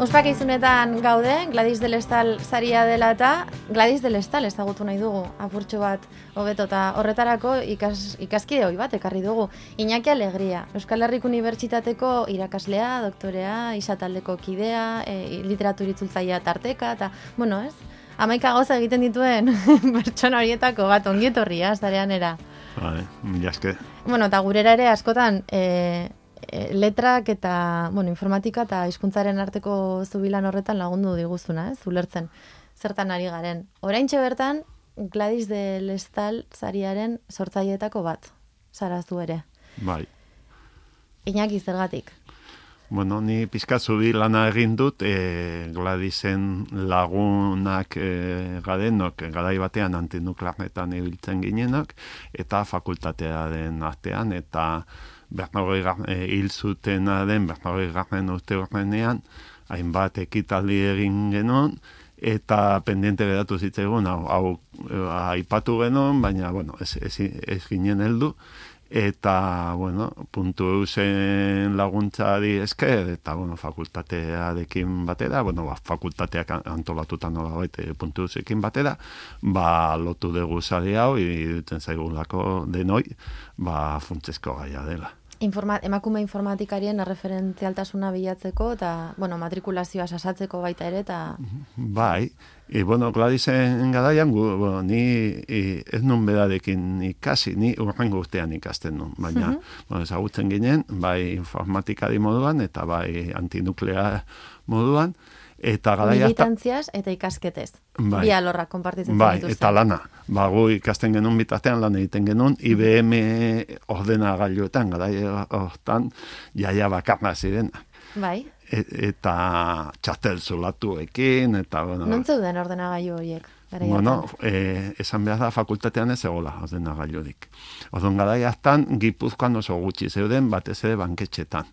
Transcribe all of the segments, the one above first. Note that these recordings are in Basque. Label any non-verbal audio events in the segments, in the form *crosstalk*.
Ospakizunetan gaude, Gladys del Estal zaria dela eta Gladys del Estal ezagutu nahi dugu, apurtxo bat hobeto eta horretarako ikas, ikaskide hoi bat ekarri dugu. Iñaki Alegria, Euskal Herrik Unibertsitateko irakaslea, doktorea, isataldeko kidea, e, literaturitzultzaia tarteka, eta, bueno, ez? Amaika gauza egiten dituen *laughs* pertsona horietako bat ongietorria, zarean era. Vale, jaske. Bueno, eta gurera ere askotan, e, letrak eta, bueno, informatika eta hizkuntzaren arteko zubilan horretan lagundu diguzuna, ez, ulertzen, zertan ari garen. Oraintxe bertan, Gladys de Lestal zariaren sortzaietako bat, zarazu ere. Bai. Iñaki zergatik. Bueno, ni pizka zubi lana egin dut, e, Gladysen lagunak e, gadenok, garai batean antinuklearnetan ibiltzen ginenak, eta fakultatea den artean, eta Bernaroi e, hil zutena den Bernaroi garren urte horrenean, hainbat ekitaldi egin genuen, eta pendiente geratu zitzaigun, hau, hau e, aipatu genuen, baina, bueno, ez, ez, ez ginen heldu, eta, bueno, puntu eusen laguntzari esker, eta, bueno, fakultatearekin batera, bueno, ba, fakultateak antolatuta nola baite puntu eusekin batera, ba, lotu dugu zari hau, irutzen zaigulako denoi, ba, funtzesko gaia dela. Informa, emakume informatikarien referentzialtasuna bilatzeko eta, bueno, matrikulazioa sasatzeko baita ere eta... Bai, e, bueno, Gladisen gadaian, gu, bueno, ni e, ez nun bedarekin ikasi, ni urrengo urtean ikasten nun, baina, uh -huh. bueno, ezagutzen ginen, bai informatikari moduan eta bai antinuklea moduan, eta garaia militantziaz eta ikasketez. Bai. Bi alorrak konpartitzen bai, eta lana. Ba, gu ikasten genuen bitatean lan egiten genuen IBM ordena gailuetan, garaia hortan jaia bakarna ziren. Bai. E, eta txatel zulatuekin, eta bueno. Non zeuden ordena gailu horiek? Bueno, eh, esan behar da fakultatean ez egola ordena gailudik. Odon garaia hartan, gipuzkoan oso gutxi zeuden, batez ere banketxetan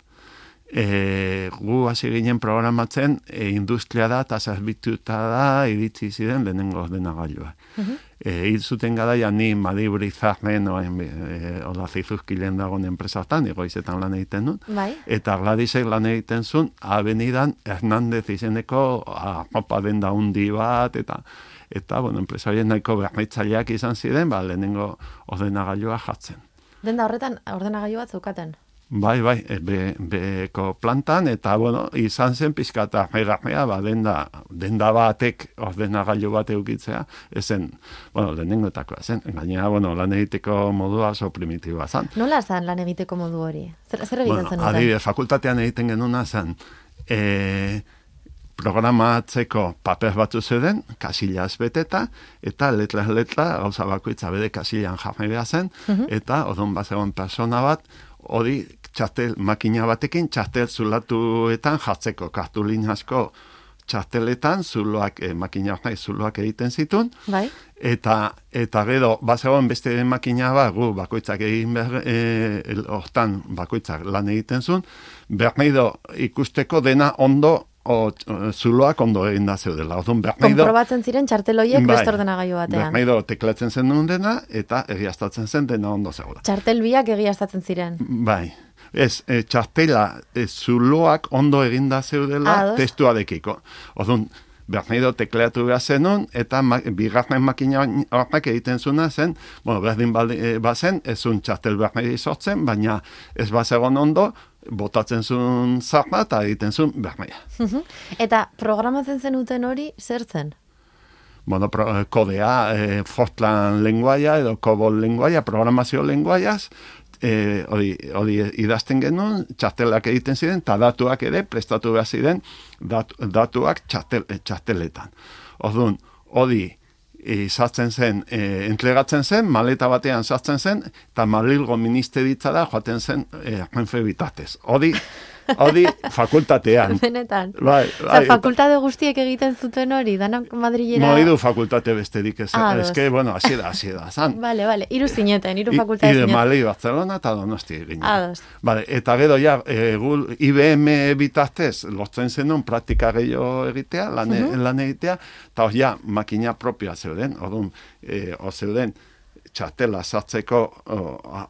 e, gu hasi ginen programatzen e, industria da eta zerbituta da iritsi ziren lehenengo dena gailua. Uh -huh. e, zuten gara ni Madibri Zahmen oain e, ola zizuzkilen dagoen enpresatan, egoizetan lan egiten dut. Bai. Eta Gladysek lan egiten zuen, abenidan Hernandez izeneko apopa den da undi bat, eta eta, bueno, enpresarien nahiko bernitzaileak izan ziren, ba, lehenengo ordenagailua jatzen. Denda horretan ordenagailu bat zeukaten? Bai, bai, e, be, beko plantan, eta, bueno, izan zen pizkata megarmea, ba, denda, denda batek ordenagailu bat eukitzea, ezen, bueno, lehenengoetakoa zen, gainera, bueno, lan egiteko modua oso primitiboa zen. Nola zen lan egiteko modu hori? Zer, zer egiten bueno, zen? Adibide, fakultatean egiten genuna zen, e, programatzeko paper batzu zeuden, kasilaz beteta, eta letra letra, gauza bakoitza bede kasilan jarri zen, eta odon bat zegoen persona bat, hori txastel makina batekin txastel zulatuetan jatzeko kartulin asko txasteletan zuloak eh, makina nahi zuloak egiten zitun bai. eta eta gero bazegoen beste makina bat gu bakoitzak egin behar e, hortan bakoitzak lan egiten zuen berneido ikusteko dena ondo o, zuloak ondo egin da zeudela. Odun, Komprobatzen ziren txarteloiek bai, beste ordenagailu batean. Berneido teklatzen zen dena eta egiaztatzen zen dena ondo zegoela. Txartelbiak egiaztatzen ziren. Bai. Ez, e, txartela, e, zuloak ondo eginda zeudela Ados. testuarekiko. Odun, Berneido tekleatu behar zenun, eta ma, bigarren makina horrek egiten zuna zen, bueno, berdin baldi, e, bazen, ez un txartel Berneido sortzen, baina ez bazegon ondo, botatzen zuen zarra eta egiten zuen Berneido. eta programatzen zenuten hori, zer zen? Bueno, pro, kodea, e, Fortran lenguaia edo Cobol lenguaia, programazio lenguaiaz, e, hori, hori idazten genuen, txartelak egiten ziren, eta datuak ere prestatu behar ziren datuak txartel, e, txarteletan. Orduan, hori izatzen zen, e, entlegatzen zen, maleta batean sartzen zen, eta Madrilgo ministeritzara joaten zen e, bitatez. Hori, Hori, fakultatean. *laughs* Benetan. Bai, bai. fakultate guztiek egiten zuten hori, danak Madrilera... No, idu fakultate besterik ez. Ah, ez que, bueno, hasi da, hasi da, zan. *laughs* Vale, vale, iru zineten, iru fakultate zineten. Ide Malei, Barcelona eta Donosti egin. Ados. Vale, eta gero, ja, e, gul, IBM bitartez, lortzen zenun, praktika gehiago egitea, lan, uh -huh. lan egitea, eta ja, makina propioa zeuden, orduan, e, zeuden, txartela sartzeko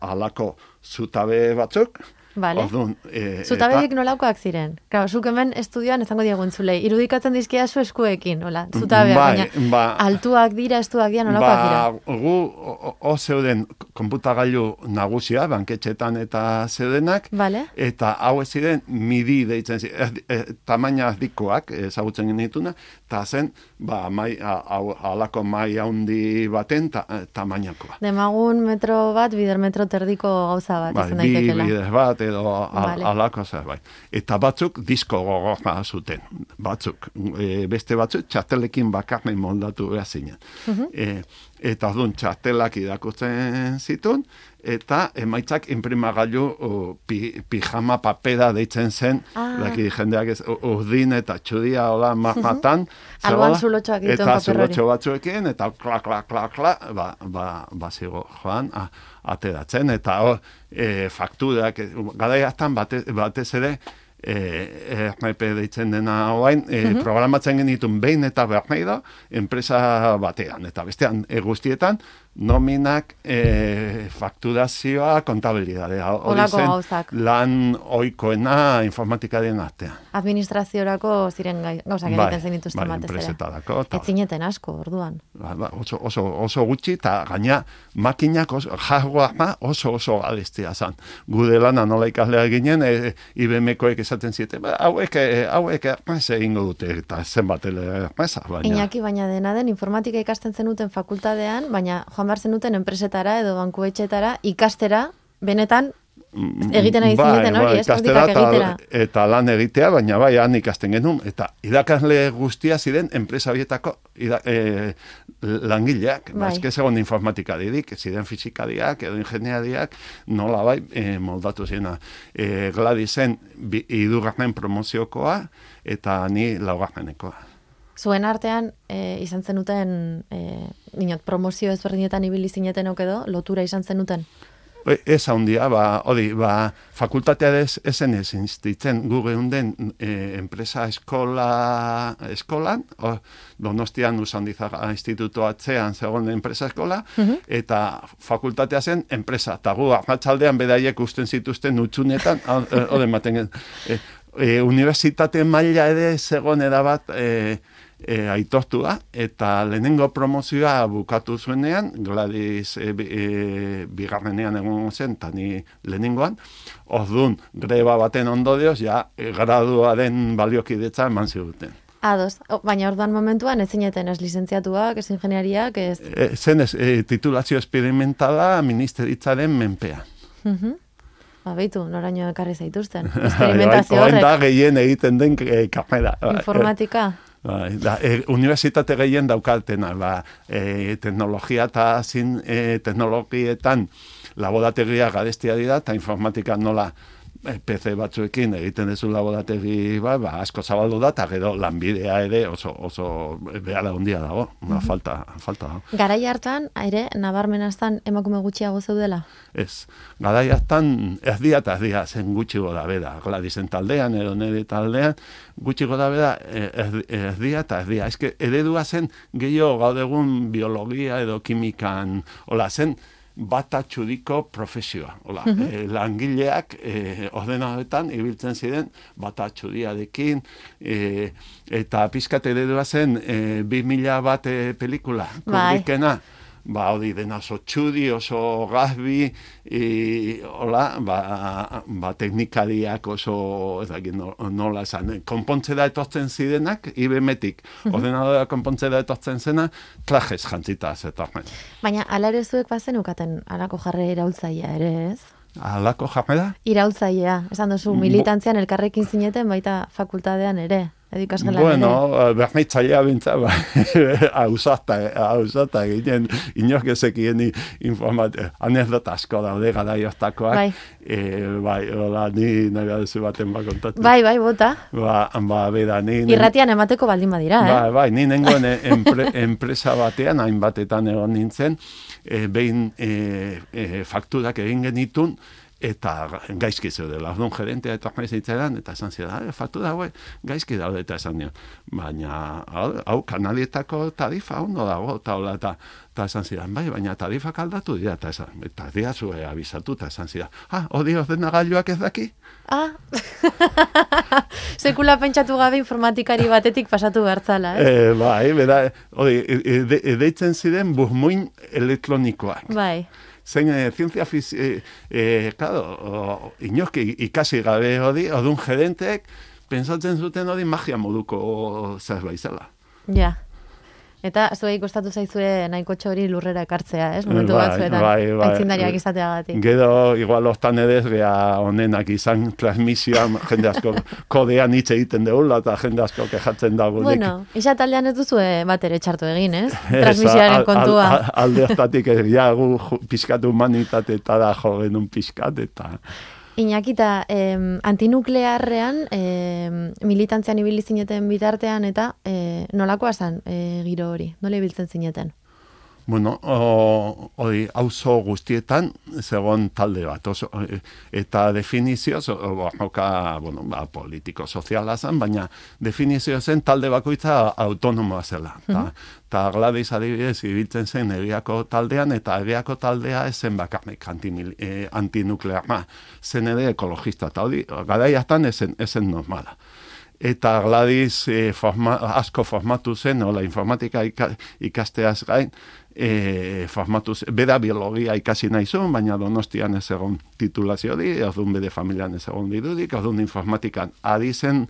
alako zutabe batzuk, Vale. Orduan, e, Zutabedik nolakoak ziren? Claro, zuk hemen estudioan ezango diegu entzulei. Irudikatzen dizkia zu eskuekin, hola, zutabeak, Bai, baina ba, altuak dira, estuak dira, nolakoak dira? Ba, gu, o, o zeuden konputagailu nagusia, banketxetan eta zeudenak, Vale. eta hau ez ziren midi deitzen ziren, erdi- eh, tamaina erdikoak ezagutzen genituna, eta zen, ba, mai, hau, alako mai handi baten ta, eh, tamainakoa. Demagun metro bat, bider metro terdiko gauza bat, Bai, izan bi daitekela. bidez bat edo al, Vale. alako zerbait. Eta batzuk disko gogorra zuten. Batzuk. E, beste batzuk txartelekin bakarne moldatu behar zinen. e, eta orduan txartelak irakurtzen zitun, eta emaitzak imprimagailu o, pi, pijama papera deitzen zen, Ah. daki jendeak ez, urdin eta txudia hola ma- matan. Alboan zegoela, zulotxoak dituen Eta zulotxo batzuekin, eta kla, kla, kla, kla, ba, ba, ba zigo joan, a, ateratzen, eta hor, e, fakturak, e, garai hartan bate, batez ere, e, RMP deitzen dena hoain, e, programatzen genitun behin eta berneida, enpresa batean, eta bestean e, guztietan, nominak, e, fakturazioa, kontabilidadea. Hori zen gauzak. lan oikoena informatikaren artean. Administraziorako ziren gauzak Bai, egiten zen dituzten bai, batez ere. enpresetarako, eta- Ez zineten asko, orduan. Ba, ba, oso, oso, oso gutxi, eta gaina makinak oso, hardwarea oso oso adestia zan. Gude lana nola ikaslea ginen, e, IBM-koek esaten zieten, ba, hauek, e, hauek ermez egingo dute, eta zenbat ermeza, baina... Iñaki, baina dena den informatika ikasten zenuten fakultadean, baina joan behar zenuten enpresetara edo bankuetxetara ikastera, benetan egiten ari zineten hori, ez? ikastera Praktikak egitera. Mm, eta, eta lan egitea, baina bai, han ikasten genuen, eta irakasle guztia ziren enpresa bietako ira, e, langileak, ba, Bai. eske segon informatika didik, ziren fizikadiak edo ingeniariak, nola bai, e, moldatu zena. E, Gladisen bi, idugarren promoziokoa, eta ni laugarrenekoa. Zuen artean, e, izan zenuten, e, inot, promozio ezberdinetan ibili zineten edo, lotura izan zenuten. E, Ez handia, ba, hori, ba, fakultatea ez, esen ez institzen. Gu geunden e, enpresa eskola, eskolan, o, donostian usandizaga instituto atzean zegoen enpresa eskola, eta fakultatea zen enpresa, eta gu arratsaldean bedaiek usten zituzten utxunetan, *laughs* hori ematen gen, e, e, unibertsitate maila ere zegoen erabat, e, e, aitortua, eta lehenengo promozioa bukatu zuenean, Gladys e, e, bigarrenean egon zen, eta ni lehenengoan, orduan greba baten ondorioz, ja, e, graduaren baliokidetza eman ziguten. Ados, baina orduan momentuan ez zineten ez lizentziatuak, ez ingeniariak, ez... E, zen ez, e, titulazio esperimentala ministeritzaren menpea. Ba, beitu, noraino ekarri zaituzten. *laughs* Bai, Experimentazio Orain horrek, da gehien egiten den e, kamera. informatika. Bai, da, e, unibertsitate gehien daukatena, ba, e, teknologia eta zin, e, teknologietan laborategia gadestia dira, eta informatika nola PC batzuekin egiten duzu laborategi, ba, ba, asko zabaldu da, eta gero lanbidea ere oso, oso behar handia dago, ba, falta, falta dago. Garai hartan, ere, nabarmenaztan emakume gutxiago zeudela. Ez, garai hartan erdia eta erdia zen gutxi goda bera, Gladisen taldean edo nire taldean, gutxi goda bera eh, erdi- erdia eta erdia. Ez que eredua zen gehiago gaur egun biologia edo kimikan, hola zen, bata txudiko profesioa. Hola, eh, langileak eh, ordenadoetan ibiltzen ziren bata txudiarekin, eh, eta pizkat eredua zen eh, 2000 bat eh, pelikula, Bai. Ba, hori dena oso txudi, oso gazbi, i, hola, ba, ba, teknikariak oso, ez dakit no- nola esan, eh, konpontzera etortzen zirenak, IBM-etik, ordenadora konpontzera etortzen zena, trajes jantzita zetorren. Baina, ala ere zuek bazen ukaten alako jarre iraultzaia ere, ez? Alako jarrera? Iraultzailea, esan duzu, militantzian elkarrekin zineten baita fakultadean ere, edo ikasgelan Bueno, ere. bernitzailea bintza, ba, *laughs* hausata, hausata ginen, inork ezekien informat, anekdota asko daude gara jortakoak, Bai. e, bai, hola, ni nahi baduzu baten ba kontatu. Bai, bai, bota. Ba, ba, bera, ni... Irratian emateko baldin badira, eh? Bai, bai, ni nengoen eh, enpre, *laughs* enpresa batean, hainbatetan egon nintzen, e, behin e, e, fakturak egin genitun, eta gaizki zeudela. Orduan gerentea eta maiz zitzaidan, eta esan zidan, ah, fatu dago, gaizki daude eta esan nion. Baina, hau, hau kanalietako tarifa ondo dago, eta hola, eta, eta esan zidan, bai, baina tarifak aldatu dira, eta esan, eta dia zue abisatu, eta esan zidan, ah, hori ordenagailuak ez daki? Ah, *laughs* sekula pentsatu gabe informatikari batetik pasatu bertzala, eh? E, bai, bera, hori, edeitzen ziren burmuin elektronikoak. Bai zein e, zientzia fiz, e, e, claro, inoki ikasi gabe hori, odun gerentek, pensatzen zuten hori magia moduko zerbait zela. Ja. Eta zuei kostatu zaizue nahiko txori lurrera ekartzea, ez? Momentu bai, batzuetan, bai, bai, aitzindariak izateagatik. Gero, igual ostan edez, gea honenak izan transmisioa, jende asko kodean hitz egiten deula, eta jende asko kejatzen dago. Bueno, isa taldean ez duzu bat ere txartu egin, ez? Transmisioaren kontua. Al, al, alde oztatik, ja, gu pizkatu humanitate eta da jo genuen pizkat, eta... Iñakita, eh, antinuklearrean eh, militantzean ibili zineten bitartean eta eh, nolakoa zen eh, giro hori? Nola ibiltzen zineten? Bueno, hori auzo guztietan zegoen talde bat. Oso, eta definizioz, boka, bueno, ba, politiko soziala zen, baina definizio zen talde bakoitza autonomoa zela. Mm -hmm. Ta, Gladys adibidez ibiltzen zen egiako taldean, eta egiako taldea esen bakarrik eh, antinuklear, ma, zen ere ekologista. Eta hori, garaiatan esen, esen normala eta Gladys e, forma, asko formatu zen, ola informatika ikasteaz gain, e, formatu zen, beda biologia ikasi nahi zuen, baina donostian ez egon titulazio di, orduan bede familian ez egon didudik, orduan informatikan adi zen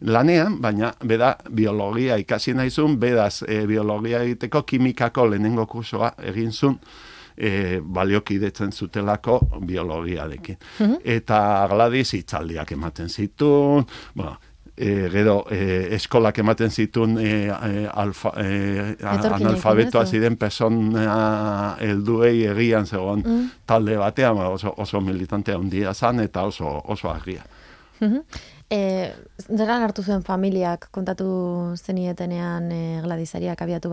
lanean, baina beda biologia ikasi nahi zuen, bedaz e, biologia egiteko kimikako lehenengo kursoa egin zuen, e, baliokidetzen zutelako biologiarekin. Mm Eta Gladys itzaldiak ematen zituen, bueno, e, gero e, eskolak ematen zituen e, alfa, e, analfabetoa ziren persona helduei egian zegoen mm. talde batean ba, oso, oso militantea handia zan eta oso, oso argia. Mm -hmm. e, hartu zuen familiak kontatu zenietenean e, gladizariak abiatu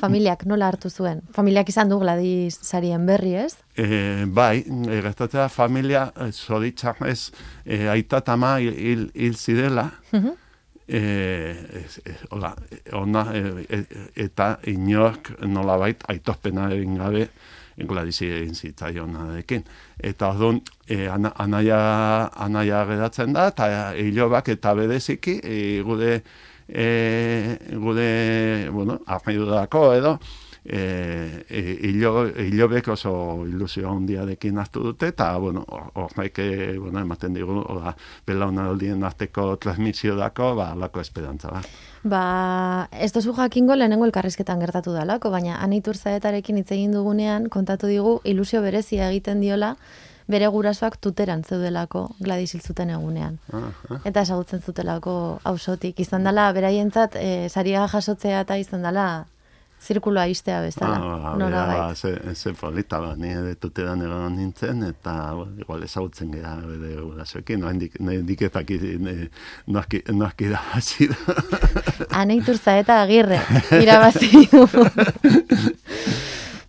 Familiak nola hartu zuen? Familiak izan du Gladys sarien berri, ez? E, bai, gertatzea familia eh, zoritzak ez e, aita tama hil, hil zidela. Uh hola, ona, eta inork nola bait gabe Gladys egin zitzaion adekin. Eta orduan, e, anaia, anaia gedatzen da, eta hilobak eta bedeziki, e, gude e, gude, bueno, dako edo, e, e, oso ilusio handiarekin hartu dute, eta, bueno, horreik, e, bueno, ematen digu, oda, bela hona aldien arteko transmisio dako, ba, lako esperantza, ba. Ba, ez dozu jakingo lehenengo elkarrizketan gertatu dalako, baina anitur zaetarekin hitz egin dugunean, kontatu digu, ilusio berezia egiten diola, bere gurasoak tuteran zeudelako Gladys zuten egunean. Eta esagutzen zutelako ausotik izan dela beraientzat e, saria jasotzea eta izan dela zirkuloa istea bezala. Ah, Nora ba, ze, ze polita ba, ni ere tuteran egon nintzen, eta igual ezagutzen gara bere gurasoekin, no hendik, no hendik noski, da hasi da. *laughs* Aneitur zaeta agirre, irabazi du. *laughs*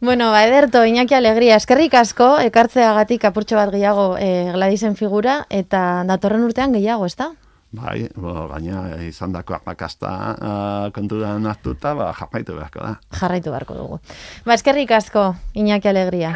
Bueno, ba, ederto, Iñaki Alegria, eskerrik asko, ekartzeagatik apurtxo bat gehiago e, Gladisen figura, eta datorren urtean gehiago, ez da? Bai, bo, baina izan dako apakasta uh, kontudan hartuta, ba, jarraitu beharko da. Jarraitu beharko dugu. Ba, eskerrik asko, Iñaki Alegria.